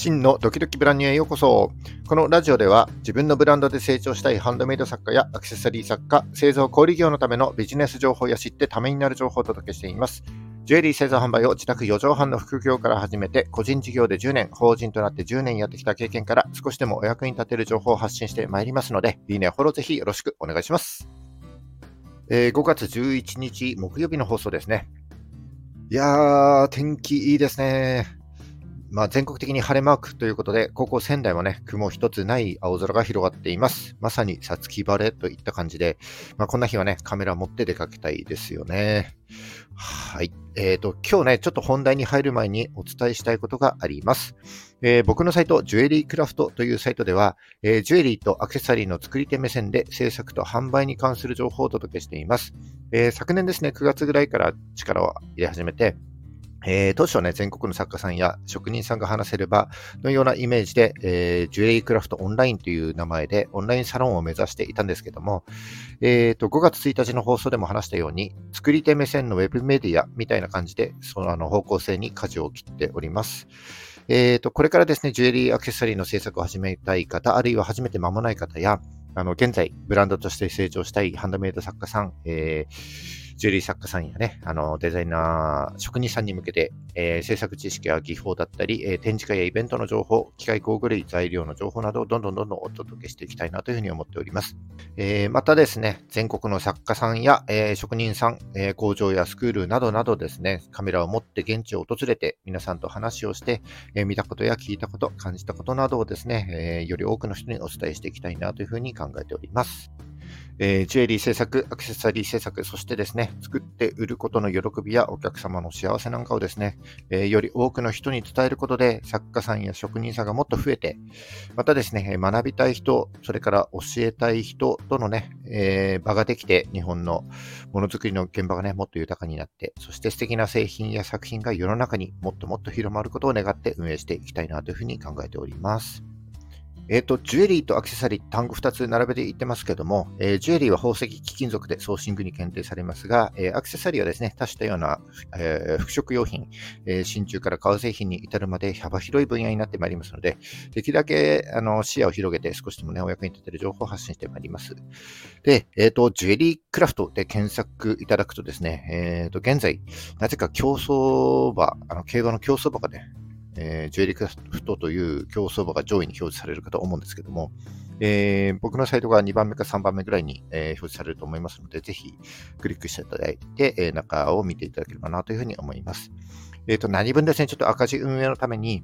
真のドキドキブランニュへようこそ。このラジオでは自分のブランドで成長したいハンドメイド作家やアクセサリー作家、製造小売業のためのビジネス情報や知ってためになる情報をお届けしています。ジュエリー製造販売を自宅4畳半の副業から始めて、個人事業で10年、法人となって10年やってきた経験から少しでもお役に立てる情報を発信してまいりますので、いいね、フォローぜひよろしくお願いします。えー、5月11日木曜日の放送ですね。いやー、天気いいですね。まあ、全国的に晴れマークということで、ここ仙台もね、雲一つない青空が広がっています。まさにさつき晴れといった感じで、まあ、こんな日はね、カメラ持って出かけたいですよね。はい。えっ、ー、と、今日ね、ちょっと本題に入る前にお伝えしたいことがあります。えー、僕のサイト、ジュエリークラフトというサイトでは、えー、ジュエリーとアクセサリーの作り手目線で制作と販売に関する情報をお届けしています。え昨年ですね、9月ぐらいから力を入れ始めて、えー、当初ね、全国の作家さんや職人さんが話せればのようなイメージで、えー、ジュエリークラフトオンラインという名前でオンラインサロンを目指していたんですけども、えーと、5月1日の放送でも話したように、作り手目線のウェブメディアみたいな感じで、そのあの方向性に舵を切っております。えーと、これからですね、ジュエリーアクセサリーの制作を始めたい方、あるいは始めて間もない方や、あの、現在、ブランドとして成長したいハンドメイド作家さん、えージュエリー作家さんやね、あの、デザイナー、職人さんに向けて、えー、制作知識や技法だったり、えー、展示会やイベントの情報、機械工具類、材料の情報などをどんどんどんどんお届けしていきたいなというふうに思っております。えー、またですね、全国の作家さんや、え職人さん、え工場やスクールなどなどですね、カメラを持って現地を訪れて、皆さんと話をして、え見たことや聞いたこと、感じたことなどをですね、えより多くの人にお伝えしていきたいなというふうに考えております。えー、ジュエリー制作、アクセサリー制作、そしてですね、作って売ることの喜びやお客様の幸せなんかをですね、えー、より多くの人に伝えることで、作家さんや職人さんがもっと増えて、またですね、学びたい人、それから教えたい人とのね、えー、場ができて、日本のものづくりの現場がね、もっと豊かになって、そして素敵な製品や作品が世の中にもっともっと広まることを願って運営していきたいなというふうに考えております。えっ、ー、と、ジュエリーとアクセサリー、単語2つ並べて言ってますけども、えー、ジュエリーは宝石、貴金属でソーシングに検定されますが、えー、アクセサリーはですね、多種多様な、え服飾用品、え真鍮から革製品に至るまで幅広い分野になってまいりますので、できるだけあの視野を広げて少しでもね、お役に立てる情報を発信してまいります。で、えっ、と、ジュエリークラフトで検索いただくとですね、えっ、と、現在、なぜか競争馬、あの、競馬の競争馬がね、えー、ジュエリークラフトという競争馬が上位に表示されるかと思うんですけども、えー、僕のサイトが2番目か3番目ぐらいに、えー、表示されると思いますので、ぜひクリックしていただいて、えー、中を見ていただければなというふうに思います。えっ、と、何分ですね、ちょっと赤字運営のために、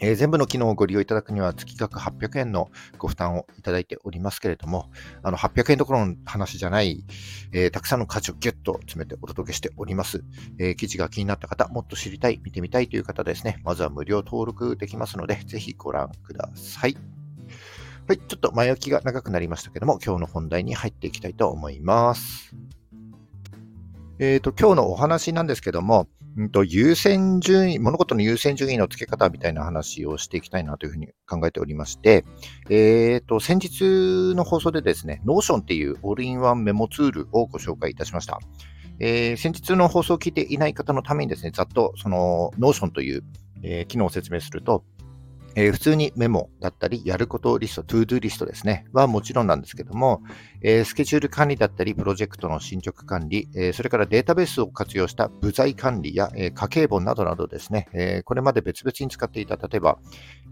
えー、全部の機能をご利用いただくには月額800円のご負担をいただいておりますけれども、あの800円どころの話じゃない、えー、たくさんの価値をギュッと詰めてお届けしております。えー、記事が気になった方、もっと知りたい、見てみたいという方ですね、まずは無料登録できますので、ぜひご覧ください。はい、ちょっと前置きが長くなりましたけども、今日の本題に入っていきたいと思います。えっ、と、今日のお話なんですけども、うんと、優先順位、物事の優先順位の付け方みたいな話をしていきたいなというふうに考えておりまして、えっ、ー、と、先日の放送でですね、Notion っていうオールインワンメモツールをご紹介いたしました。えー、先日の放送を聞いていない方のためにですね、ざっとその Notion という、えー、機能を説明すると、えー、普通にメモだったり、やることリスト、トゥードゥリストですね、はもちろんなんですけども、えー、スケジュール管理だったり、プロジェクトの進捗管理、えー、それからデータベースを活用した部材管理や、え家計簿などなどですね、えこれまで別々に使っていた、例えば、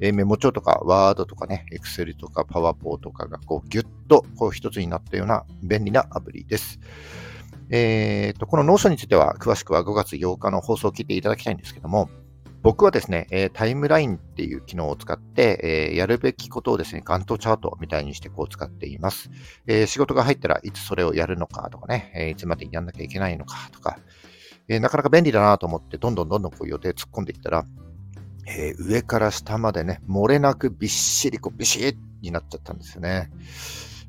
えメモ帳とか、ワードとかね、エクセルとか、パワポーとかがこうギュッとこう一つになったような便利なアプリです。えーと、この Notion については詳しくは5月8日の放送を聞いていただきたいんですけども、僕はですね、えタイムラインっていう機能を使って、えやるべきことをですね、ガントチャートみたいにしてこう使っています。え仕事が入ったらいつそれをやるのかとかね、えいつまでやんなきゃいけないのかとか、えなかなか便利だなと思って、どんどんどんどんこう予定突っ込んでいったら、え上から下までね、漏れなくびっしりこうビシッになっちゃったんですよね。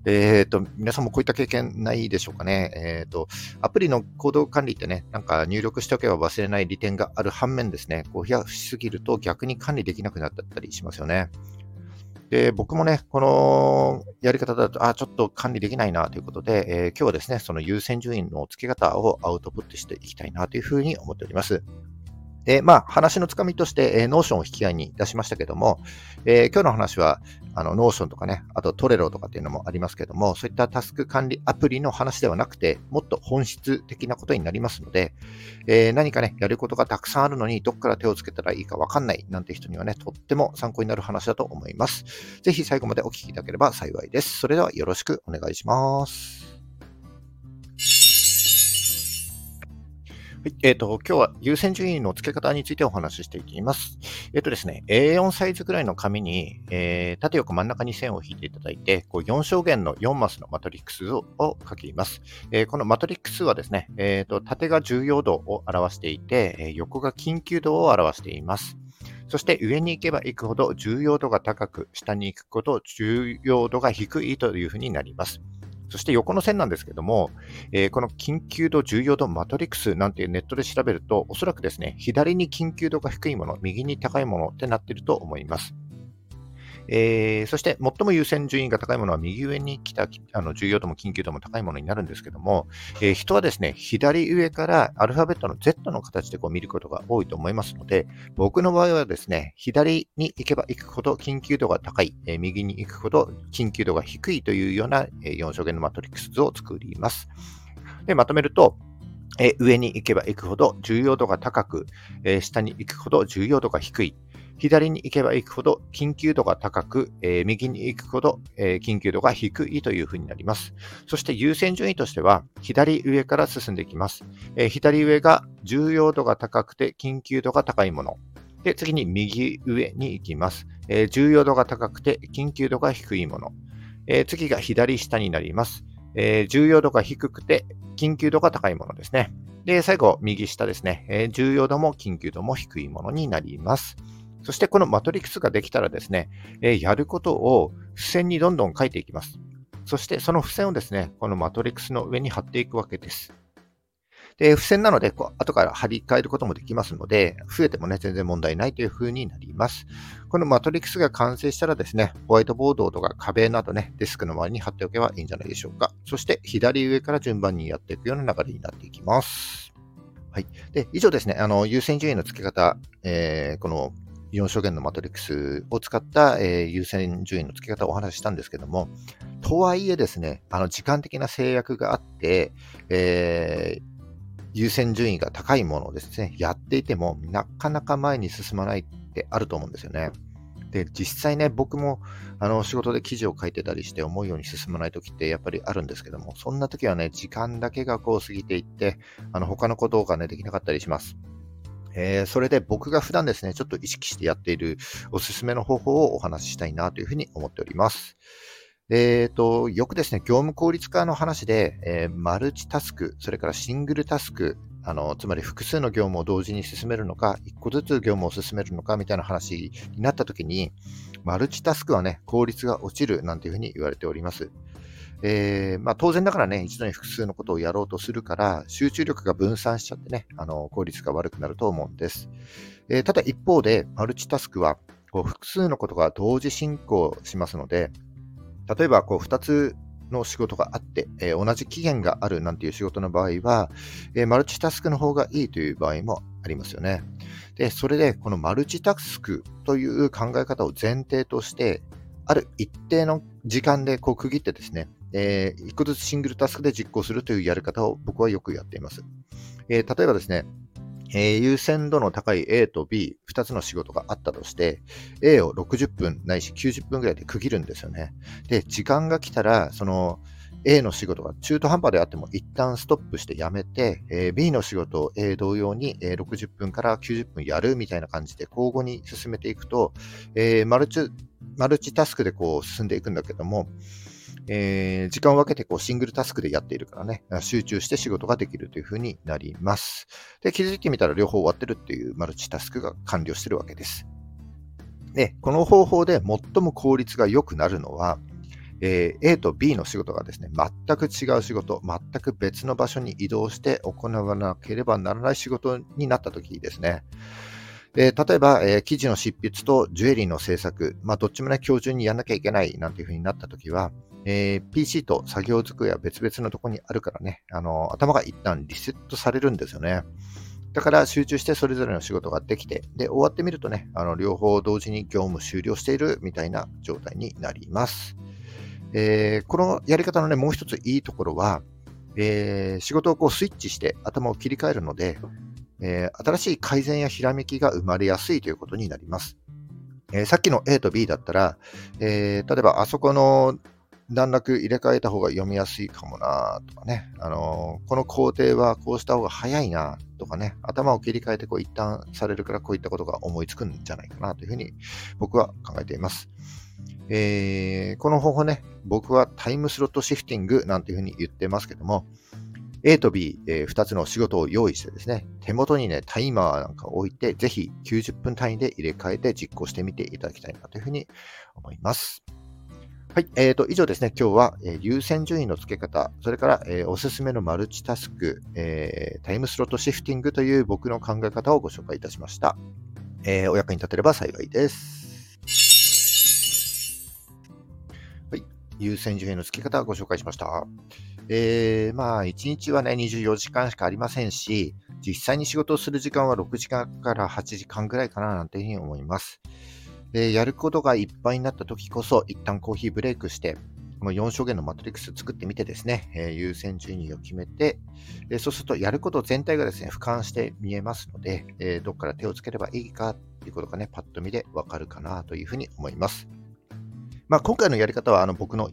えっ、ー、と、皆さんもこういった経験ないでしょうかね。えっ、ー、と、アプリの行動管理ってね、なんか入力しておけば忘れない利点がある反面ですね、こう、増やしすぎると逆に管理できなくなったりしますよね。で、僕もね、このやり方だと、あ、ちょっと管理できないなということで、えー、今日はですね、その優先順位の付け方をアウトプットしていきたいなというふうに思っております。で、まあ、話のつかみとして、えー、 Notion を引き合いに出しましたけども、えー、今日の話は、あの、 Notion とかね、あと Trello とかっていうのもありますけども、そういったタスク管理アプリの話ではなくて、もっと本質的なことになりますので、えー、何かね、やることがたくさんあるのに、どっから手をつけたらいいかわかんないなんて人にはね、とっても参考になる話だと思います。ぜひ最後までお聞きいただければ幸いです。それではよろしくお願いします。はい、えっ、ー、と、今日は優先順位の付け方についてお話ししていきます。えっ、ー、とですね、A4 サイズぐらいの紙に、えー、縦横真ん中に線を引いていただいて、こう4象限の4マスのマトリックスを書きます。えー、このマトリックスはですね、えーと、縦が重要度を表していて、横が緊急度を表しています。そして上に行けば行くほど重要度が高く、下に行くほど重要度が低いというふうになります。そして横の線なんですけども、えー、この緊急度、重要度、マトリックスなんていうネットで調べると、おそらくですね、左に緊急度が低いもの、右に高いものってなってると思います。えー、そして最も優先順位が高いものは右上に来たあの重要度も緊急度も高いものになるんですけども、えー、人はですね、左上からアルファベットの Z の形でこう見ることが多いと思いますので、僕の場合はですね、左に行けば行くほど緊急度が高い、えー、右に行くほど緊急度が低いというような、え4象限のマトリックス図を作ります。で、まとめると、え上に行けば行くほど重要度が高く、え下に行くほど重要度が低い。左に行けば行くほど緊急度が高く、えー、右に行くほど、えー、緊急度が低いというふうになります。そして優先順位としては、左上から進んでいきます。えー、左上が重要度が高くて緊急度が高いもの。で、次に右上に行きます。えー、重要度が高くて緊急度が低いもの。えー、次が左下になります。えー、重要度が低くて緊急度が高いものですね。で、最後、右下ですね。えー、重要度も緊急度も低いものになります。そしてこのマトリックスができたらですね、えー、やることを付箋にどんどん書いていきます。そしてその付箋をですね、このマトリックスの上に貼っていくわけです。で、付箋なので、こう後から貼り替えることもできますので、増えてもね、全然問題ないという風になります。このマトリックスが完成したらですね、ホワイトボードとか壁などね、デスクの周りに貼っておけばいいんじゃないでしょうか。そして左上から順番にやっていくような流れになっていきます。はい。で、以上ですね、あの、優先順位の付け方、えー、この4象限のマトリックスを使った、えー、優先順位の付け方をお話ししたんですけども、とはいえですね、あの時間的な制約があって、えー、優先順位が高いものをですね、やっていても、なかなか前に進まないってあると思うんですよね。で、実際ね、僕もあの仕事で記事を書いてたりして思うように進まない時ってやっぱりあるんですけども、そんな時はね、時間だけがこう過ぎていって、あの他のことがね、できなかったりします。えー、それで僕が普段ですね、ちょっと意識してやっているおすすめの方法をお話ししたいなというふうに思っております。えっ、ー、と、よくですね、業務効率化の話で、えー、マルチタスク、それからシングルタスク、あの、つまり複数の業務を同時に進めるのか、一個ずつ業務を進めるのかみたいな話になったときに、マルチタスクはね、効率が落ちるなんていうふうに言われております。えー、まあ、当然だからね、一度に複数のことをやろうとするから、集中力が分散しちゃってね、あの効率が悪くなると思うんです。えー、ただ一方で、マルチタスクはこう複数のことが同時進行しますので、例えばこう2つの仕事があって、えー、同じ期限があるなんていう仕事の場合は、え、マルチタスクの方がいいという場合もありますよね。で、それでこのマルチタスクという考え方を前提として、ある一定の時間でこう区切ってですね、えー、一個ずつシングルタスクで実行するというやり方を僕はよくやっています。えー、例えばですね、えー、優先度の高い A と B、2つの仕事があったとして、A を60分ないし90分ぐらいで区切るんですよね。で、時間が来たら、その A の仕事が中途半端であっても一旦ストップしてやめて、えー、B の仕事を A 同様に、えー、60分から90分やるみたいな感じで交互に進めていくと、えー、マルチ、マルチタスクでこう進んでいくんだけども、えー、時間を分けてこうシングルタスクでやっているからね、集中して仕事ができるというふうになります。で、気づいてみたら両方終わってるっていうマルチタスクが完了してるわけです。で、この方法で最も効率が良くなるのは、えー、A と B の仕事がですね、全く違う仕事、全く別の場所に移動して行わなければならない仕事になった時ですね。えー、例えば、えー、記事の執筆とジュエリーの制作、まあ、どっちもね、今日中にやんなきゃいけないなんていう風になった時は、えー、PC と作業机は別々のとこにあるからね、あの、頭が一旦リセットされるんですよね。だから集中してそれぞれの仕事ができて、で、終わってみるとね、あの両方同時に業務終了しているみたいな状態になります。えー、このやり方のね、もう一ついいところは、えー、仕事をこうスイッチして頭を切り替えるので、えー、新しい改善やひらめきが生まれやすいということになります。えー、さっきの A と B だったら、えー、例えばあそこの段落入れ替えた方が読みやすいかもなとかね、あのー、この工程はこうした方が早いなとかね、頭を切り替えてこう一旦されるからこういったことが思いつくんじゃないかなというふうに僕は考えています。えー、この方法ね、僕はタイムスロットシフティングなんていうふうに言ってますけども、A と B、えー、2つの仕事を用意してですね、手元にね、タイマーなんかを置いて、ぜひ90分単位で入れ替えて実行してみていただきたいなというふうに思います。はい。えー、と、以上ですね。今日は、えー、優先順位の付け方、それから、えー、おすすめのマルチタスク、えー、タイムスロットシフティングという僕の考え方をご紹介いたしました。えー、お役に立てれば幸いです。はい。優先順位の付け方をご紹介しました。えー、まあ、1日はね、24時間しかありませんし、実際に仕事をする時間は6時間から8時間ぐらいかななんていうふうに思います。で、やることがいっぱいになった時こそ、一旦コーヒーブレイクして、この4象限のマトリックス作ってみてですね、えー、優先順位を決めて、えそうするとやること全体がですね、俯瞰して見えますので、えー、どこから手をつければいいかっていうことがね、パッと見でわかるかなというふうに思います。まあ、今回のやり方はあの僕の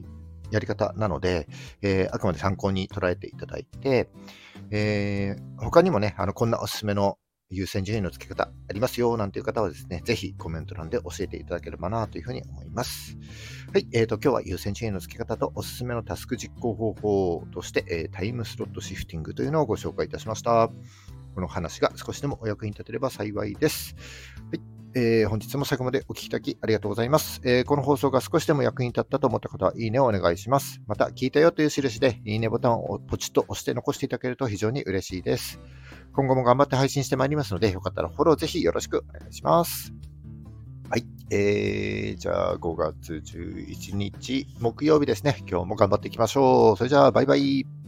やり方なので、えー、あくまで参考に捉えていただいて、えー、他にもね、あのこんなおすすめの優先順位の付け方ありますよなんていう方はですね、ぜひコメント欄で教えていただければなというふうに思います。はい、えーと、今日は優先順位の付け方とおすすめのタスク実行方法として、えー、タイムスロットシフティングというのをご紹介いたしました。この話が少しでもお役に立てれば幸いです。はいえー、本日も最後までお聞きいただきありがとうございます、えー、この放送が少しでも役に立ったと思った方は、いいねをお願いします。また、聞いたよという印で、いいねボタンをポチッと押して残していただけると非常に嬉しいです。今後も頑張って配信してまいりますので、よかったらフォローぜひよろしくお願いします。はい。えー、じゃあ5月11日木曜日ですね。今日も頑張っていきましょう。それじゃあ、バイバイ。